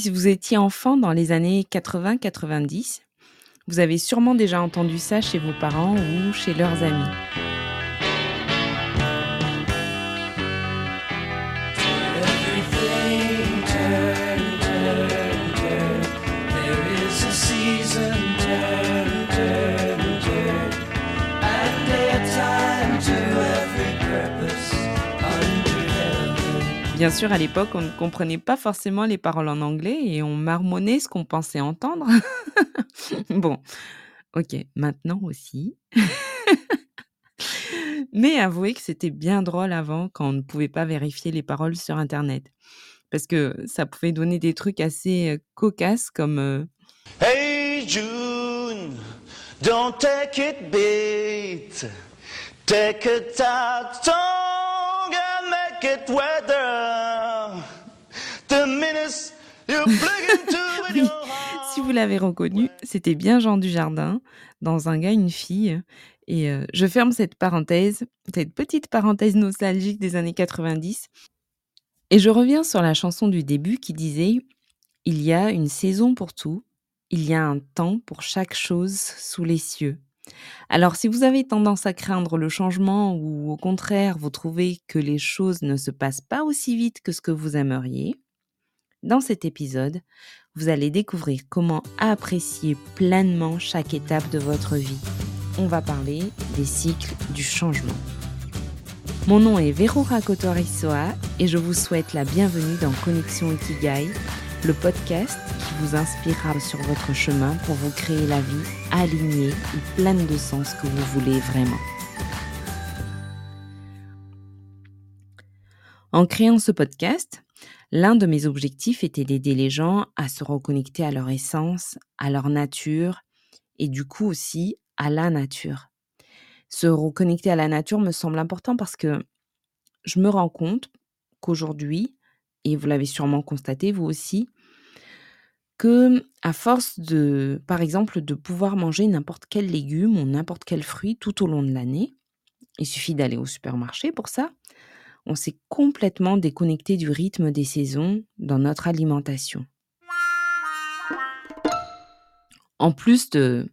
si vous étiez enfant dans les années 80-90, vous avez sûrement déjà entendu ça chez vos parents ou chez leurs amis. Bien sûr, à l'époque, on ne comprenait pas forcément les paroles en anglais et on marmonnait ce qu'on pensait entendre. bon, ok, maintenant aussi. Mais avouez que c'était bien drôle avant quand on ne pouvait pas vérifier les paroles sur Internet. Parce que ça pouvait donner des trucs assez euh, cocasses comme euh, Hey June, don't take it beat, take si vous l'avez reconnu, c'était bien Jean Dujardin, dans Un gars, une fille. Et euh, je ferme cette parenthèse, cette petite parenthèse nostalgique des années 90. Et je reviens sur la chanson du début qui disait Il y a une saison pour tout, il y a un temps pour chaque chose sous les cieux. Alors si vous avez tendance à craindre le changement ou au contraire vous trouvez que les choses ne se passent pas aussi vite que ce que vous aimeriez, dans cet épisode, vous allez découvrir comment apprécier pleinement chaque étape de votre vie. On va parler des cycles du changement. Mon nom est Verora Kotorisoa et je vous souhaite la bienvenue dans Connexion Ikigai, le podcast qui vous inspirera sur votre chemin pour vous créer la vie alignée et pleine de sens que vous voulez vraiment. En créant ce podcast, l'un de mes objectifs était d'aider les gens à se reconnecter à leur essence, à leur nature et du coup aussi à la nature. Se reconnecter à la nature me semble important parce que je me rends compte qu'aujourd'hui, et vous l'avez sûrement constaté vous aussi, que à force de, par exemple, de pouvoir manger n'importe quel légume ou n'importe quel fruit tout au long de l'année, il suffit d'aller au supermarché pour ça, on s'est complètement déconnecté du rythme des saisons dans notre alimentation. En plus de,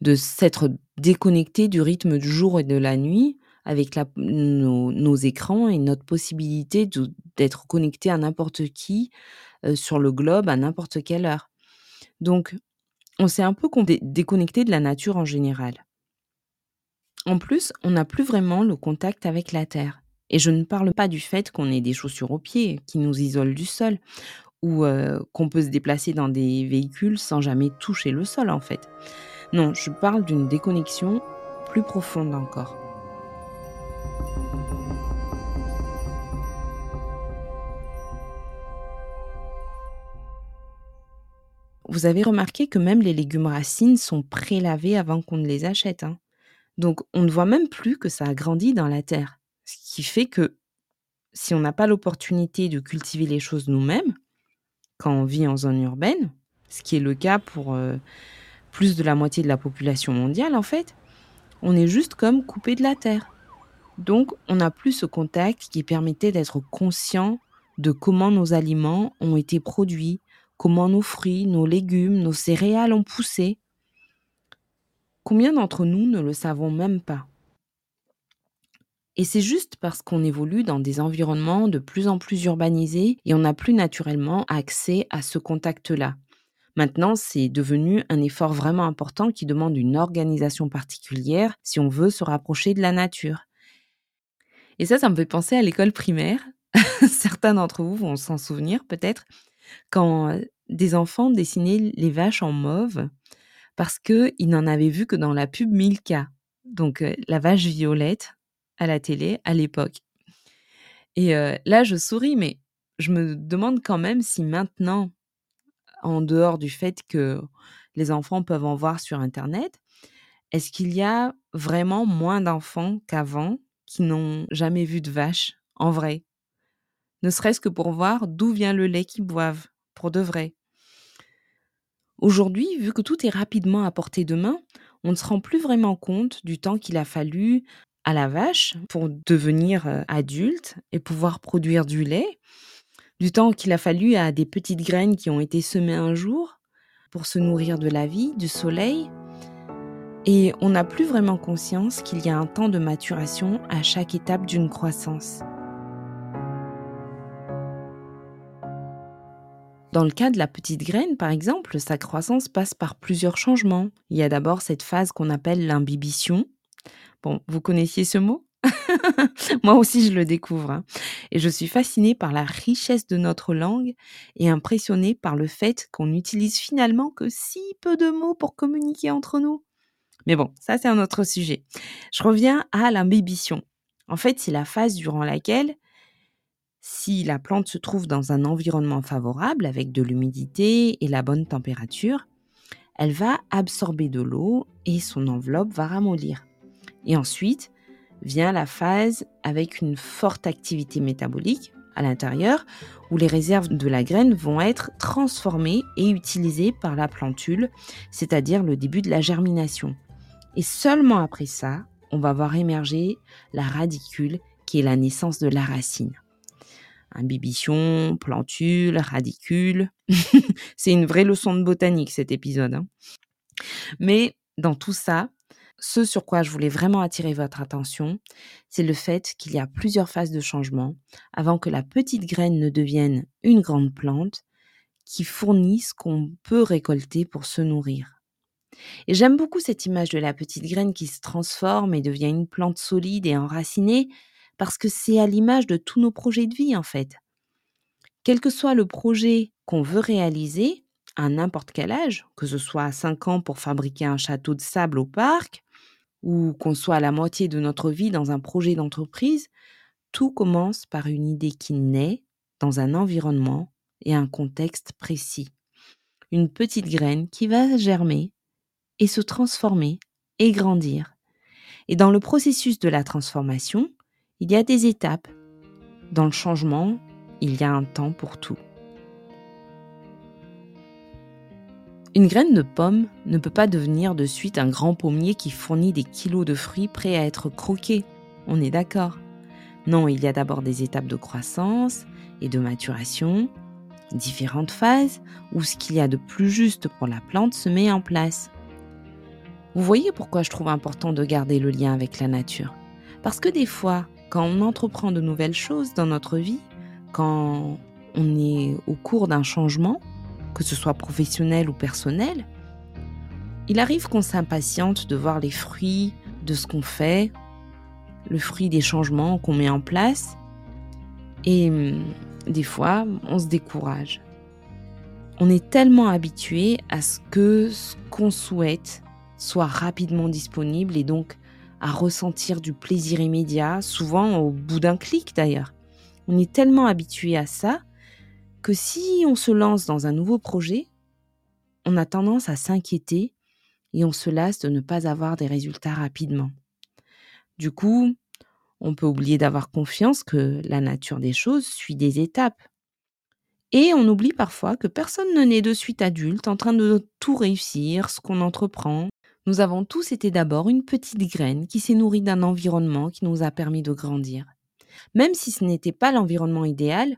de s'être déconnecté du rythme du jour et de la nuit, avec nos, écrans et notre possibilité d'être connecté à n'importe qui sur le globe à n'importe quelle heure. Donc, on s'est un peu déconnecté de la nature en général. En plus, on n'a plus vraiment le contact avec la Terre. Et je ne parle pas du fait qu'on ait des chaussures aux pieds qui nous isolent du sol, ou euh, qu'on peut se déplacer dans des véhicules sans jamais toucher le sol en fait. Non, je parle d'une déconnexion plus profonde encore. Vous avez remarqué que même les légumes racines sont prélavés avant qu'on ne les achète. Hein. Donc on ne voit même plus que ça a grandi dans la terre. Ce qui fait que si on n'a pas l'opportunité de cultiver les choses nous-mêmes, quand on vit en zone urbaine, ce qui est le cas pour euh, plus de la moitié de la population mondiale en fait, on est juste comme coupé de la terre. Donc, on n'a plus ce contact qui permettait d'être conscient de comment nos aliments ont été produits, comment nos fruits, nos légumes, nos céréales ont poussé. Combien d'entre nous ne le savons même pas Et c'est juste parce qu'on évolue dans des environnements de plus en plus urbanisés et on n'a plus naturellement accès à ce contact-là. Maintenant, c'est devenu un effort vraiment important qui demande une organisation particulière si on veut se rapprocher de la nature. Et ça, ça me fait penser à l'école primaire. Certains d'entre vous vont s'en souvenir peut-être quand des enfants dessinaient les vaches en mauve parce qu'ils n'en avaient vu que dans la pub Milka, donc la vache violette à la télé à l'époque. Et là, je souris, mais je me demande quand même si maintenant, en dehors du fait que les enfants peuvent en voir sur Internet, est-ce qu'il y a vraiment moins d'enfants qu'avant qui n'ont jamais vu de vache, en vrai? Ne serait-ce que pour voir d'où vient le lait qu'ils boivent, pour de vrai. Aujourd'hui, vu que tout est rapidement à portée de main, on ne se rend plus vraiment compte du temps qu'il a fallu à la vache pour devenir euh, adulte et pouvoir produire du lait. Du temps qu'il a fallu à des petites graines qui ont été semées un jour pour se nourrir de la vie, du soleil. Et on n'a plus vraiment conscience qu'il y a un temps de maturation à chaque étape d'une croissance. Dans le cas de la petite graine, par exemple, sa croissance passe par plusieurs changements. Il y a d'abord cette phase qu'on appelle l'imbibition. Bon, vous connaissiez ce mot? Moi aussi, je le découvre. Hein. Et je suis fascinée par la richesse de notre langue et impressionnée par le fait qu'on n'utilise finalement que si peu de mots pour communiquer entre nous. Mais bon, ça c'est un autre sujet. Je reviens à l'imbibition. En fait, c'est la phase durant laquelle si la plante se trouve dans un environnement favorable avec de l'humidité et la bonne température, elle va absorber de l'eau et son enveloppe va ramollir. Et ensuite vient la phase avec une forte activité métabolique à l'intérieur où les réserves de la graine vont être transformées et utilisées par la plantule, c'est-à-dire le début de la germination. Et seulement après ça, on va voir émerger la radicule qui est la naissance de la racine imbibition, plantule, radicule. c'est une vraie leçon de botanique cet épisode. Hein. Mais dans tout ça, ce sur quoi je voulais vraiment attirer votre attention, c'est le fait qu'il y a plusieurs phases de changement avant que la petite graine ne devienne une grande plante qui fournit ce qu'on peut récolter pour se nourrir. Et j'aime beaucoup cette image de la petite graine qui se transforme et devient une plante solide et enracinée, parce que c'est à l'image de tous nos projets de vie en fait. Quel que soit le projet qu'on veut réaliser, à n'importe quel âge, que ce soit à 5 ans pour fabriquer un château de sable au parc, ou qu'on soit à la moitié de notre vie dans un projet d'entreprise, tout commence par une idée qui naît dans un environnement et un contexte précis. Une petite graine qui va germer et se transformer et grandir. Et dans le processus de la transformation, il y a des étapes. Dans le changement, il y a un temps pour tout. Une graine de pomme ne peut pas devenir de suite un grand pommier qui fournit des kilos de fruits prêts à être croqués. On est d'accord Non, il y a d'abord des étapes de croissance et de maturation, différentes phases où ce qu'il y a de plus juste pour la plante se met en place. Vous voyez pourquoi je trouve important de garder le lien avec la nature Parce que des fois, quand on entreprend de nouvelles choses dans notre vie, quand on est au cours d'un changement, que ce soit professionnel ou personnel, il arrive qu'on s'impatiente de voir les fruits de ce qu'on fait, le fruit des changements qu'on met en place, et hum, des fois, on se décourage. On est tellement habitué à ce que ce qu'on souhaite soit rapidement disponible et donc à ressentir du plaisir immédiat, souvent au bout d'un clic d'ailleurs. On est tellement habitué à ça que si on se lance dans un nouveau projet, on a tendance à s'inquiéter et on se lasse de ne pas avoir des résultats rapidement. Du coup, on peut oublier d'avoir confiance que la nature des choses suit des étapes. Et on oublie parfois que personne ne naît de suite adulte en train de tout réussir, ce qu'on entreprend, nous avons tous été d'abord une petite graine qui s'est nourrie d'un environnement qui nous a permis de grandir. Même si ce n'était pas l'environnement idéal,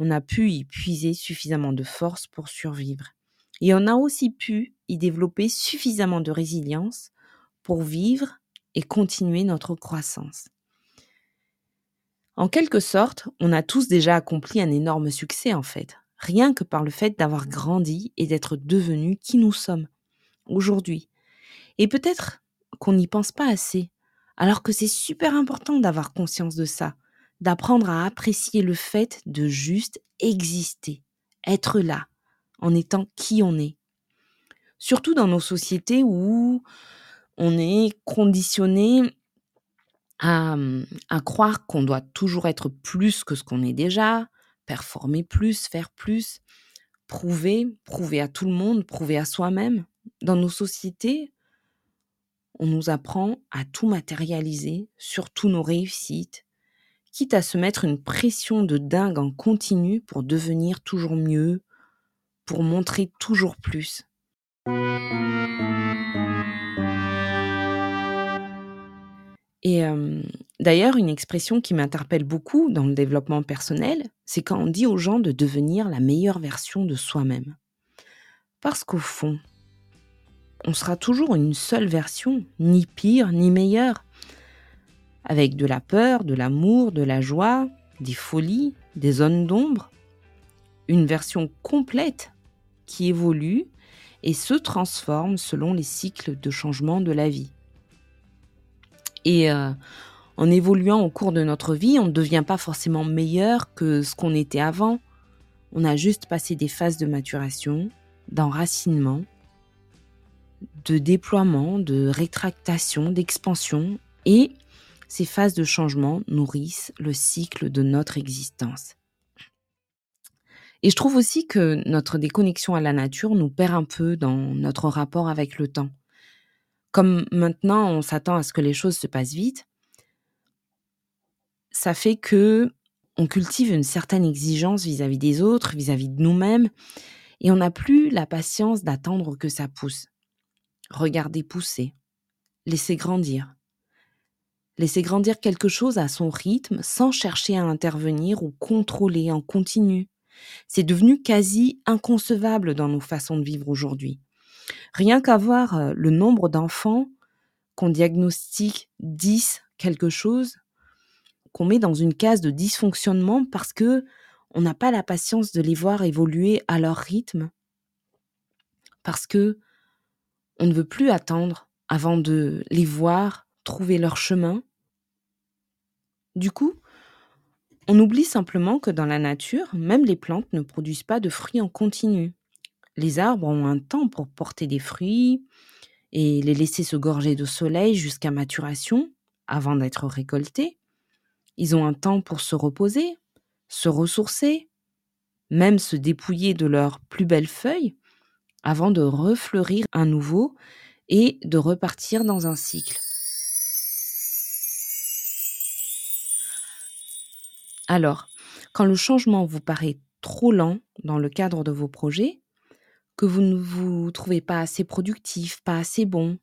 on a pu y puiser suffisamment de force pour survivre. Et on a aussi pu y développer suffisamment de résilience pour vivre et continuer notre croissance. En quelque sorte, on a tous déjà accompli un énorme succès en fait, rien que par le fait d'avoir grandi et d'être devenus qui nous sommes aujourd'hui, et peut-être qu'on n'y pense pas assez, alors que c'est super important d'avoir conscience de ça, d'apprendre à apprécier le fait de juste exister, être là, en étant qui on est. Surtout dans nos sociétés où on est conditionné à, croire qu'on doit toujours être plus que ce qu'on est déjà, performer plus, faire plus, prouver, prouver à tout le monde, prouver à soi-même. Dans nos sociétés, on nous apprend à tout matérialiser, surtout nos réussites, quitte à se mettre une pression de dingue en continu pour devenir toujours mieux, pour montrer toujours plus. Et D'ailleurs, une expression qui m'interpelle beaucoup dans le développement personnel, c'est quand on dit aux gens de devenir la meilleure version de soi-même. Parce qu'au fond, on sera toujours une seule version, ni pire ni meilleure, avec de la peur, de l'amour, de la joie, des folies, des zones d'ombre, une version complète qui évolue et se transforme selon les cycles de changement de la vie. Et euh, en évoluant au cours de notre vie, on ne devient pas forcément meilleur que ce qu'on était avant. On a juste passé des phases de maturation, d'enracinement, de déploiement, de rétractation, d'expansion, et ces phases de changement nourrissent le cycle de notre existence. Et je trouve aussi que notre déconnexion à la nature nous perd un peu dans notre rapport avec le temps. Comme maintenant on s'attend à ce que les choses se passent vite, ça fait que on cultive une certaine exigence vis-à-vis des autres, vis-à-vis de nous-mêmes, et on n'a plus la patience d'attendre que ça pousse. Regardez pousser, laisser grandir. Laisser grandir quelque chose à son rythme sans chercher à intervenir ou contrôler en continu. C'est devenu quasi inconcevable dans nos façons de vivre aujourd'hui. Rien qu'à voir euh, le nombre d'enfants qu'on diagnostique 10 quelque chose, qu'on met dans une case de dysfonctionnement parce que on n'a pas la patience de les voir évoluer à leur rythme, parce que on ne veut plus attendre avant de les voir trouver leur chemin. Du coup, on oublie simplement que dans la nature, même les plantes ne produisent pas de fruits en continu. Les arbres ont un temps pour porter des fruits et les laisser se gorger de soleil jusqu'à maturation avant d'être récoltés. Ils ont un temps pour se reposer, se ressourcer, même se dépouiller de leurs plus belles feuilles avant de refleurir à nouveau et de repartir dans un cycle. Alors, quand le changement vous paraît trop lent dans le cadre de vos projets, que vous ne vous trouvez pas assez productif, pas assez bon,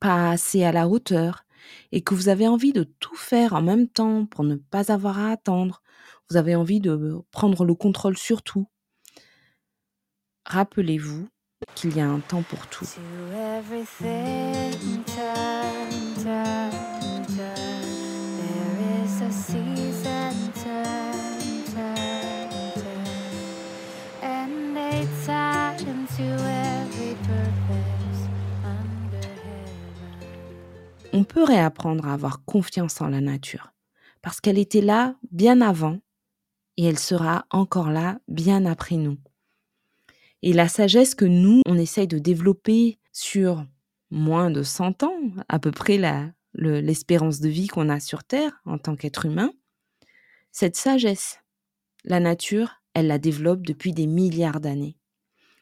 pas assez à la hauteur, et que vous avez envie de tout faire en même temps pour ne pas avoir à attendre, vous avez envie de prendre le contrôle sur tout, rappelez-vous qu'il y a un temps pour tout. On peut réapprendre à avoir confiance en la nature, parce qu'elle était là bien avant et elle sera encore là bien après nous. Et la sagesse que nous, on essaye de développer sur moins de 100 ans, à peu près l'espérance de vie qu'on a sur Terre en tant qu'être humain, cette sagesse, la nature, elle la développe depuis des milliards d'années.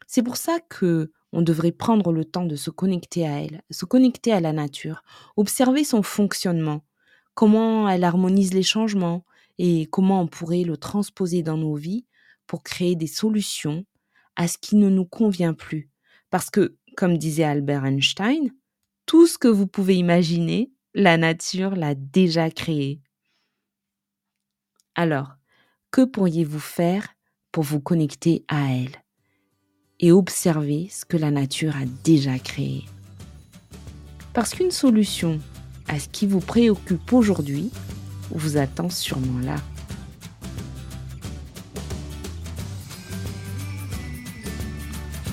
C'est pour ça que on devrait prendre le temps de se connecter à elle, se connecter à la nature, observer son fonctionnement, comment elle harmonise les changements et comment on pourrait le transposer dans nos vies pour créer des solutions à ce qui ne nous convient plus. Parce que, comme disait Albert Einstein, tout ce que vous pouvez imaginer, la nature l'a déjà créé. Alors, que pourriez-vous faire pour vous connecter à elle et observer ce que la nature a déjà créé? Parce qu'une solution à ce qui vous préoccupe aujourd'hui vous attend sûrement là.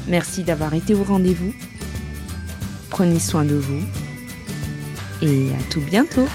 Merci d'avoir été au rendez-vous. Prenez soin de vous et à tout bientôt.